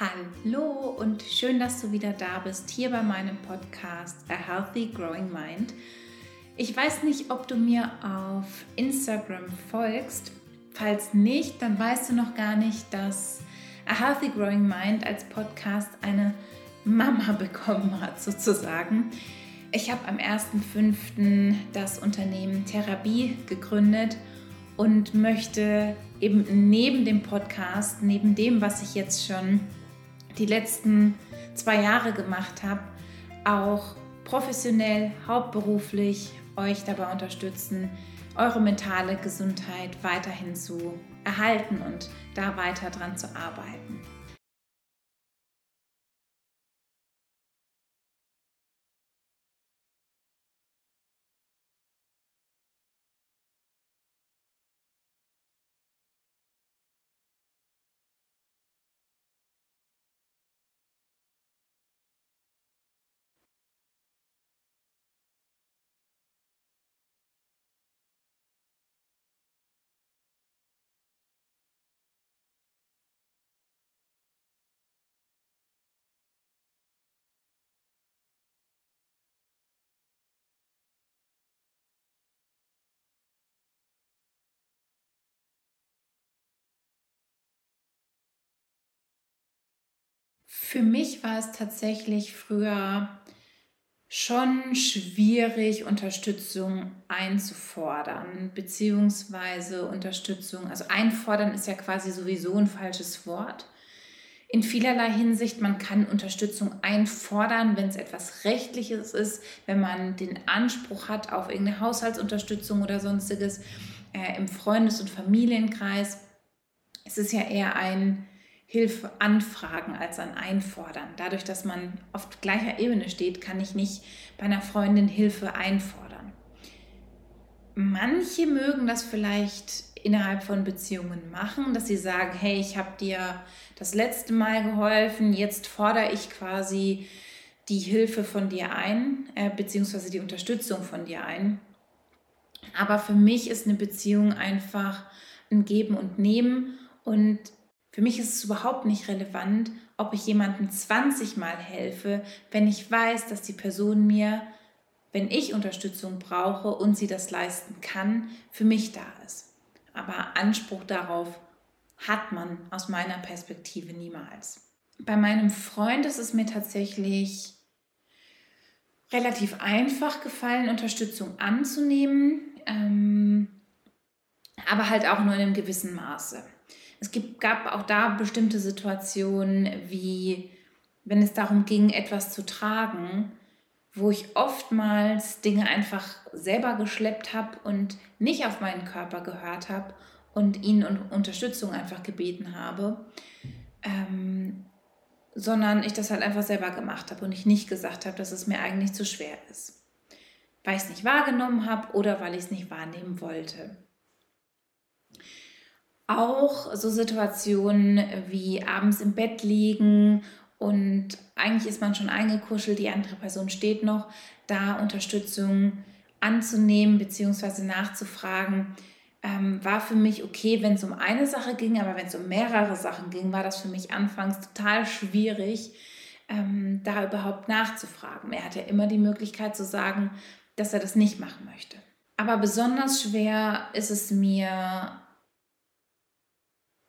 Hallo und schön, dass du wieder da bist, hier bei meinem Podcast A Healthy Growing Mind. Ich weiß nicht, ob du mir auf Instagram folgst. Falls nicht, dann weißt du noch gar nicht, dass A Healthy Growing Mind als Podcast eine Mama bekommen hat, sozusagen. Ich habe am 1.5. das Unternehmen Therapie gegründet und möchte eben neben dem Podcast, neben dem, was ich jetzt schon die letzten zwei Jahre gemacht habe, auch professionell, hauptberuflich euch dabei unterstützen, eure mentale Gesundheit weiterhin zu erhalten und da weiter dran zu arbeiten. Für mich war es tatsächlich früher schon schwierig, Unterstützung einzufordern, beziehungsweise Unterstützung, also einfordern ist ja quasi sowieso ein falsches Wort. In vielerlei Hinsicht, man kann Unterstützung einfordern, wenn es etwas Rechtliches ist, wenn man den Anspruch hat auf irgendeine Haushaltsunterstützung oder sonstiges äh, im Freundes- und Familienkreis. Es ist ja eher ein Hilfe anfragen als an einfordern. Dadurch, dass man auf gleicher Ebene steht, kann ich nicht bei einer Freundin Hilfe einfordern. Manche mögen das vielleicht innerhalb von Beziehungen machen, dass sie sagen, hey, ich habe dir das letzte Mal geholfen, jetzt fordere ich quasi die Hilfe von dir ein, äh, beziehungsweise die Unterstützung von dir ein. Aber für mich ist eine Beziehung einfach ein Geben und Nehmen und für mich ist es überhaupt nicht relevant, ob ich jemandem 20 Mal helfe, wenn ich weiß, dass die Person mir, wenn ich Unterstützung brauche und sie das leisten kann, für mich da ist. Aber Anspruch darauf hat man aus meiner Perspektive niemals. Bei meinem Freund ist es mir tatsächlich relativ einfach gefallen, Unterstützung anzunehmen, ähm, aber halt auch nur in einem gewissen Maße. Es gibt, gab auch da bestimmte Situationen, wie wenn es darum ging, etwas zu tragen, wo ich oftmals Dinge einfach selber geschleppt habe und nicht auf meinen Körper gehört habe und ihn um Unterstützung einfach gebeten habe, ähm, sondern ich das halt einfach selber gemacht habe und ich nicht gesagt habe, dass es mir eigentlich zu schwer ist, weil ich es nicht wahrgenommen habe oder weil ich es nicht wahrnehmen wollte. Auch so Situationen wie abends im Bett liegen und eigentlich ist man schon eingekuschelt, die andere Person steht noch, da Unterstützung anzunehmen bzw. nachzufragen, ähm, war für mich okay, wenn es um eine Sache ging, aber wenn es um mehrere Sachen ging, war das für mich anfangs total schwierig, ähm, da überhaupt nachzufragen. Er hatte immer die Möglichkeit zu sagen, dass er das nicht machen möchte. Aber besonders schwer ist es mir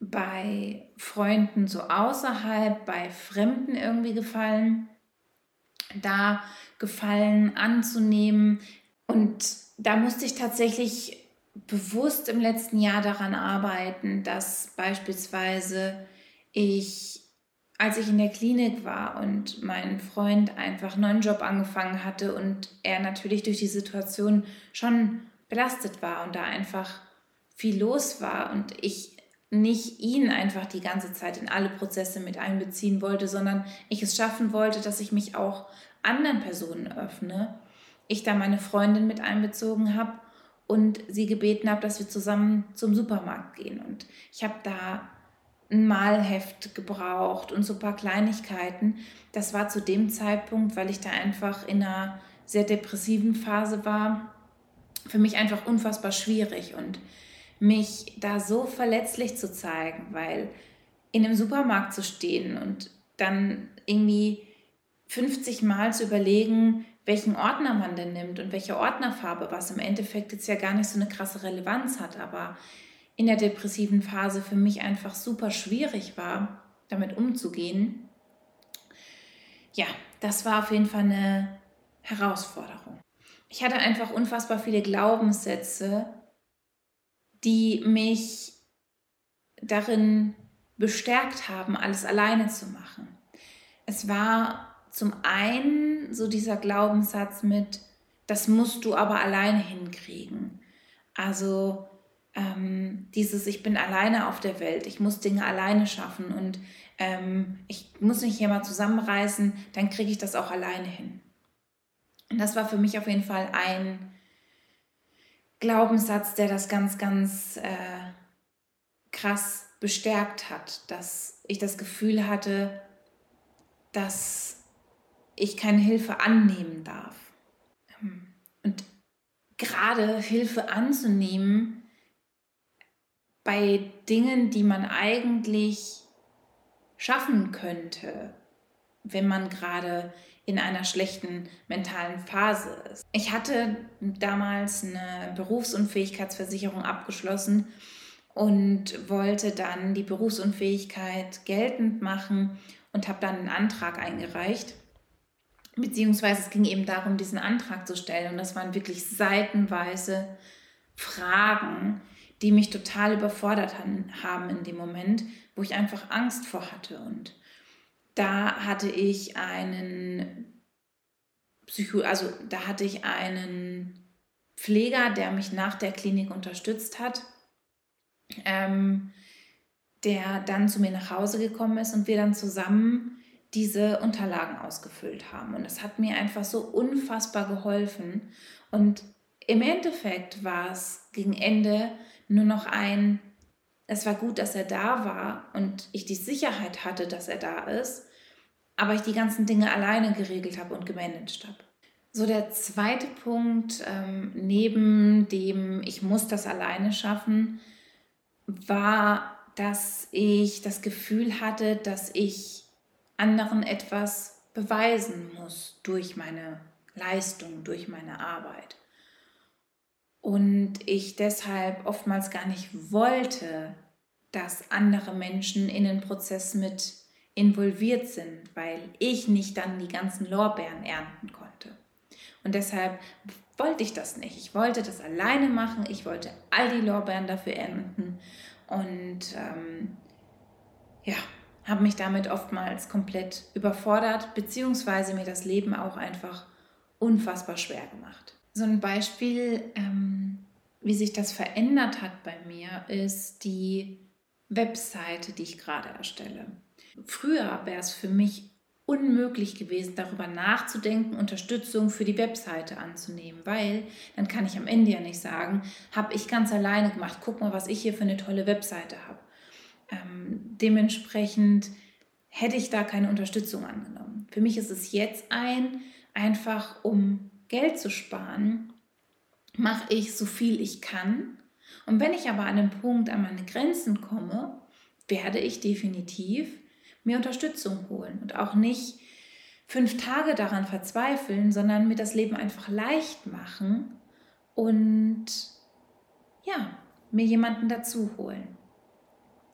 bei Freunden so außerhalb, bei Fremden irgendwie gefallen, da Gefallen anzunehmen. Und da musste ich tatsächlich bewusst im letzten Jahr daran arbeiten, dass beispielsweise ich, als ich in der Klinik war und mein Freund einfach einen neuen Job angefangen hatte und er natürlich durch die Situation schon belastet war und da einfach viel los war und ich nicht ihn einfach die ganze Zeit in alle Prozesse mit einbeziehen wollte, sondern ich es schaffen wollte, dass ich mich auch anderen Personen öffne. Ich da meine Freundin mit einbezogen habe und sie gebeten habe, dass wir zusammen zum Supermarkt gehen. Und ich habe da ein Malheft gebraucht und so ein paar Kleinigkeiten. Das war zu dem Zeitpunkt, weil ich da einfach in einer sehr depressiven Phase war, für mich einfach unfassbar schwierig. Und mich da so verletzlich zu zeigen, weil in einem Supermarkt zu stehen und dann irgendwie 50 Mal zu überlegen, welchen Ordner man denn nimmt und welche Ordnerfarbe, was im Endeffekt jetzt ja gar nicht so eine krasse Relevanz hat, aber in der depressiven Phase für mich einfach super schwierig war, damit umzugehen. Ja, das war auf jeden Fall eine Herausforderung. Ich hatte einfach unfassbar viele Glaubenssätze, die mich darin bestärkt haben, alles alleine zu machen. Es war zum einen so dieser Glaubenssatz mit, das musst du aber alleine hinkriegen. Also ähm, dieses, ich bin alleine auf der Welt, ich muss Dinge alleine schaffen und ähm, ich muss mich hier mal zusammenreißen, dann kriege ich das auch alleine hin. Und das war für mich auf jeden Fall ein Glaubenssatz, der das ganz, ganz äh, krass bestärkt hat, dass ich das Gefühl hatte, dass ich keine Hilfe annehmen darf. Und gerade Hilfe anzunehmen bei Dingen, die man eigentlich schaffen könnte, wenn man gerade in einer schlechten mentalen Phase ist. Ich hatte damals eine Berufsunfähigkeitsversicherung abgeschlossen und wollte dann die Berufsunfähigkeit geltend machen und habe dann einen Antrag eingereicht Beziehungsweise es ging eben darum, diesen Antrag zu stellen. Und das waren wirklich seitenweise Fragen, die mich total überfordert haben in dem Moment, wo ich einfach Angst vor hatte. Und da hatte ich einen Psycho, also da hatte ich einen Pfleger, der mich nach der Klinik unterstützt hat, ähm, der dann zu mir nach Hause gekommen ist und wir dann zusammen diese Unterlagen ausgefüllt haben. Und es hat mir einfach so unfassbar geholfen. Und im Endeffekt war es gegen Ende nur noch ein, es war gut, dass er da war und ich die Sicherheit hatte, dass er da ist, aber ich die ganzen Dinge alleine geregelt habe und gemanagt habe. So der zweite Punkt, ähm, neben dem ich muss das alleine schaffen, war, dass ich das Gefühl hatte, dass ich anderen etwas beweisen muss durch meine Leistung, durch meine Arbeit. Und ich deshalb oftmals gar nicht wollte, dass andere Menschen in den Prozess mit involviert sind, weil ich nicht dann die ganzen Lorbeeren ernten konnte. Und deshalb wollte ich das nicht. Ich wollte das alleine machen. Ich wollte all die Lorbeeren dafür ernten. Und ähm, ja, habe mich damit oftmals komplett überfordert, beziehungsweise mir das Leben auch einfach unfassbar schwer gemacht. So ein Beispiel, ähm, wie sich das verändert hat bei mir, ist die Webseite, die ich gerade erstelle. Früher wäre es für mich unmöglich gewesen, darüber nachzudenken, Unterstützung für die Webseite anzunehmen, weil dann kann ich am Ende ja nicht sagen, habe ich ganz alleine gemacht, guck mal, was ich hier für eine tolle Webseite habe. Ähm, dementsprechend hätte ich da keine Unterstützung angenommen. Für mich ist es jetzt ein, einfach um Geld zu sparen, mache ich so viel ich kann. Und wenn ich aber an einem Punkt an meine Grenzen komme, werde ich definitiv mir Unterstützung holen und auch nicht fünf Tage daran verzweifeln, sondern mir das Leben einfach leicht machen und ja, mir jemanden dazu holen.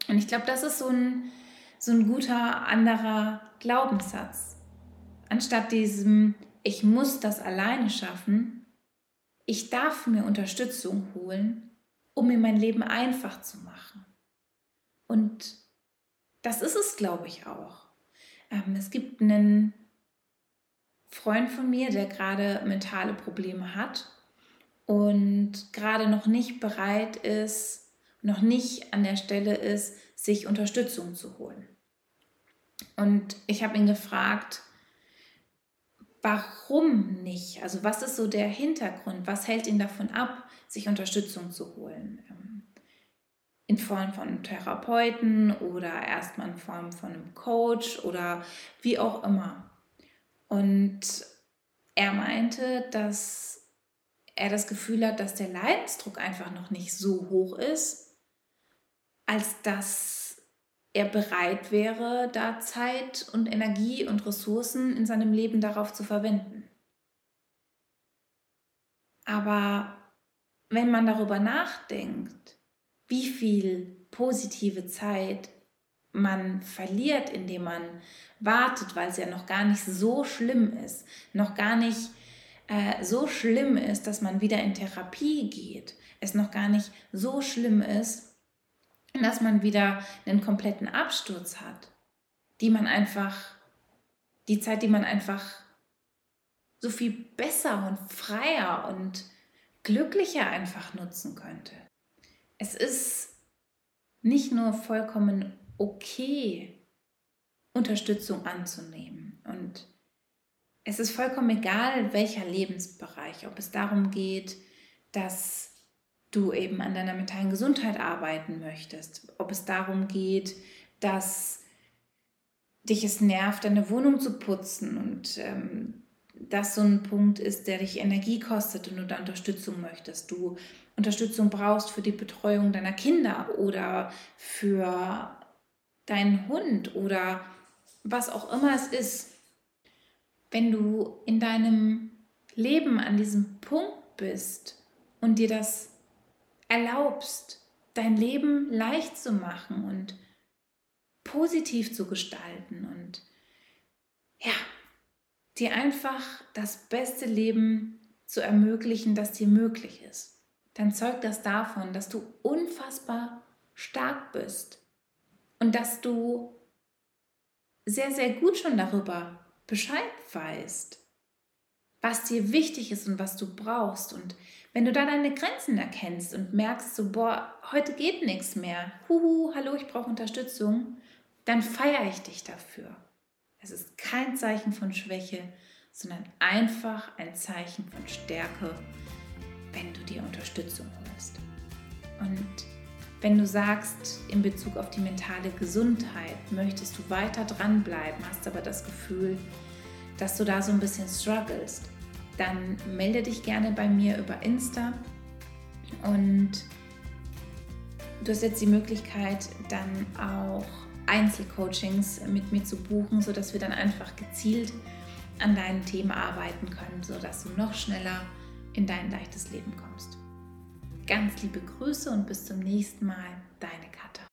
Und ich glaube, das ist so ein, so ein guter anderer Glaubenssatz. Anstatt diesem, ich muss das alleine schaffen, ich darf mir Unterstützung holen, um mir mein Leben einfach zu machen. Und das ist es, glaube ich, auch. Ähm, es gibt einen Freund von mir, der gerade mentale Probleme hat und gerade noch nicht bereit ist, noch nicht an der Stelle ist, sich Unterstützung zu holen. Und ich habe ihn gefragt, warum nicht? Also was ist so der Hintergrund? Was hält ihn davon ab, sich Unterstützung zu holen? Ähm, in Form von Therapeuten oder erstmal in Form von einem Coach oder wie auch immer. Und er meinte, dass er das Gefühl hat, dass der Leidensdruck einfach noch nicht so hoch ist, als dass er bereit wäre, da Zeit und Energie und Ressourcen in seinem Leben darauf zu verwenden. Aber wenn man darüber nachdenkt, wie viel positive Zeit man verliert, indem man wartet, weil es ja noch gar nicht so schlimm ist, noch gar nicht äh, so schlimm ist, dass man wieder in Therapie geht, es noch gar nicht so schlimm ist, dass man wieder einen kompletten Absturz hat, die man einfach, die Zeit, die man einfach so viel besser und freier und glücklicher einfach nutzen könnte. Es ist nicht nur vollkommen okay, Unterstützung anzunehmen. Und es ist vollkommen egal, welcher Lebensbereich, ob es darum geht, dass du eben an deiner mentalen Gesundheit arbeiten möchtest, ob es darum geht, dass dich es nervt, deine Wohnung zu putzen und ähm, das so ein Punkt ist, der dich Energie kostet und du da Unterstützung möchtest. Du Unterstützung brauchst für die Betreuung deiner Kinder oder für deinen Hund oder was auch immer es ist. Wenn du in deinem Leben an diesem Punkt bist und dir das erlaubst, dein Leben leicht zu machen und positiv zu gestalten und ja, dir einfach das beste Leben zu ermöglichen, das dir möglich ist, dann zeugt das davon, dass du unfassbar stark bist und dass du sehr, sehr gut schon darüber Bescheid weißt, was dir wichtig ist und was du brauchst. Und wenn du da deine Grenzen erkennst und merkst, so, boah, heute geht nichts mehr, huhu, hallo, ich brauche Unterstützung, dann feiere ich dich dafür. Es ist kein Zeichen von Schwäche, sondern einfach ein Zeichen von Stärke, wenn du dir Unterstützung holst. Und wenn du sagst, in Bezug auf die mentale Gesundheit möchtest du weiter dranbleiben, hast aber das Gefühl, dass du da so ein bisschen strugglest, dann melde dich gerne bei mir über Insta. Und du hast jetzt die Möglichkeit, dann auch Einzelcoachings mit mir zu buchen, sodass wir dann einfach gezielt an deinen Themen arbeiten können, sodass du noch schneller in dein leichtes Leben kommst. Ganz liebe Grüße und bis zum nächsten Mal, deine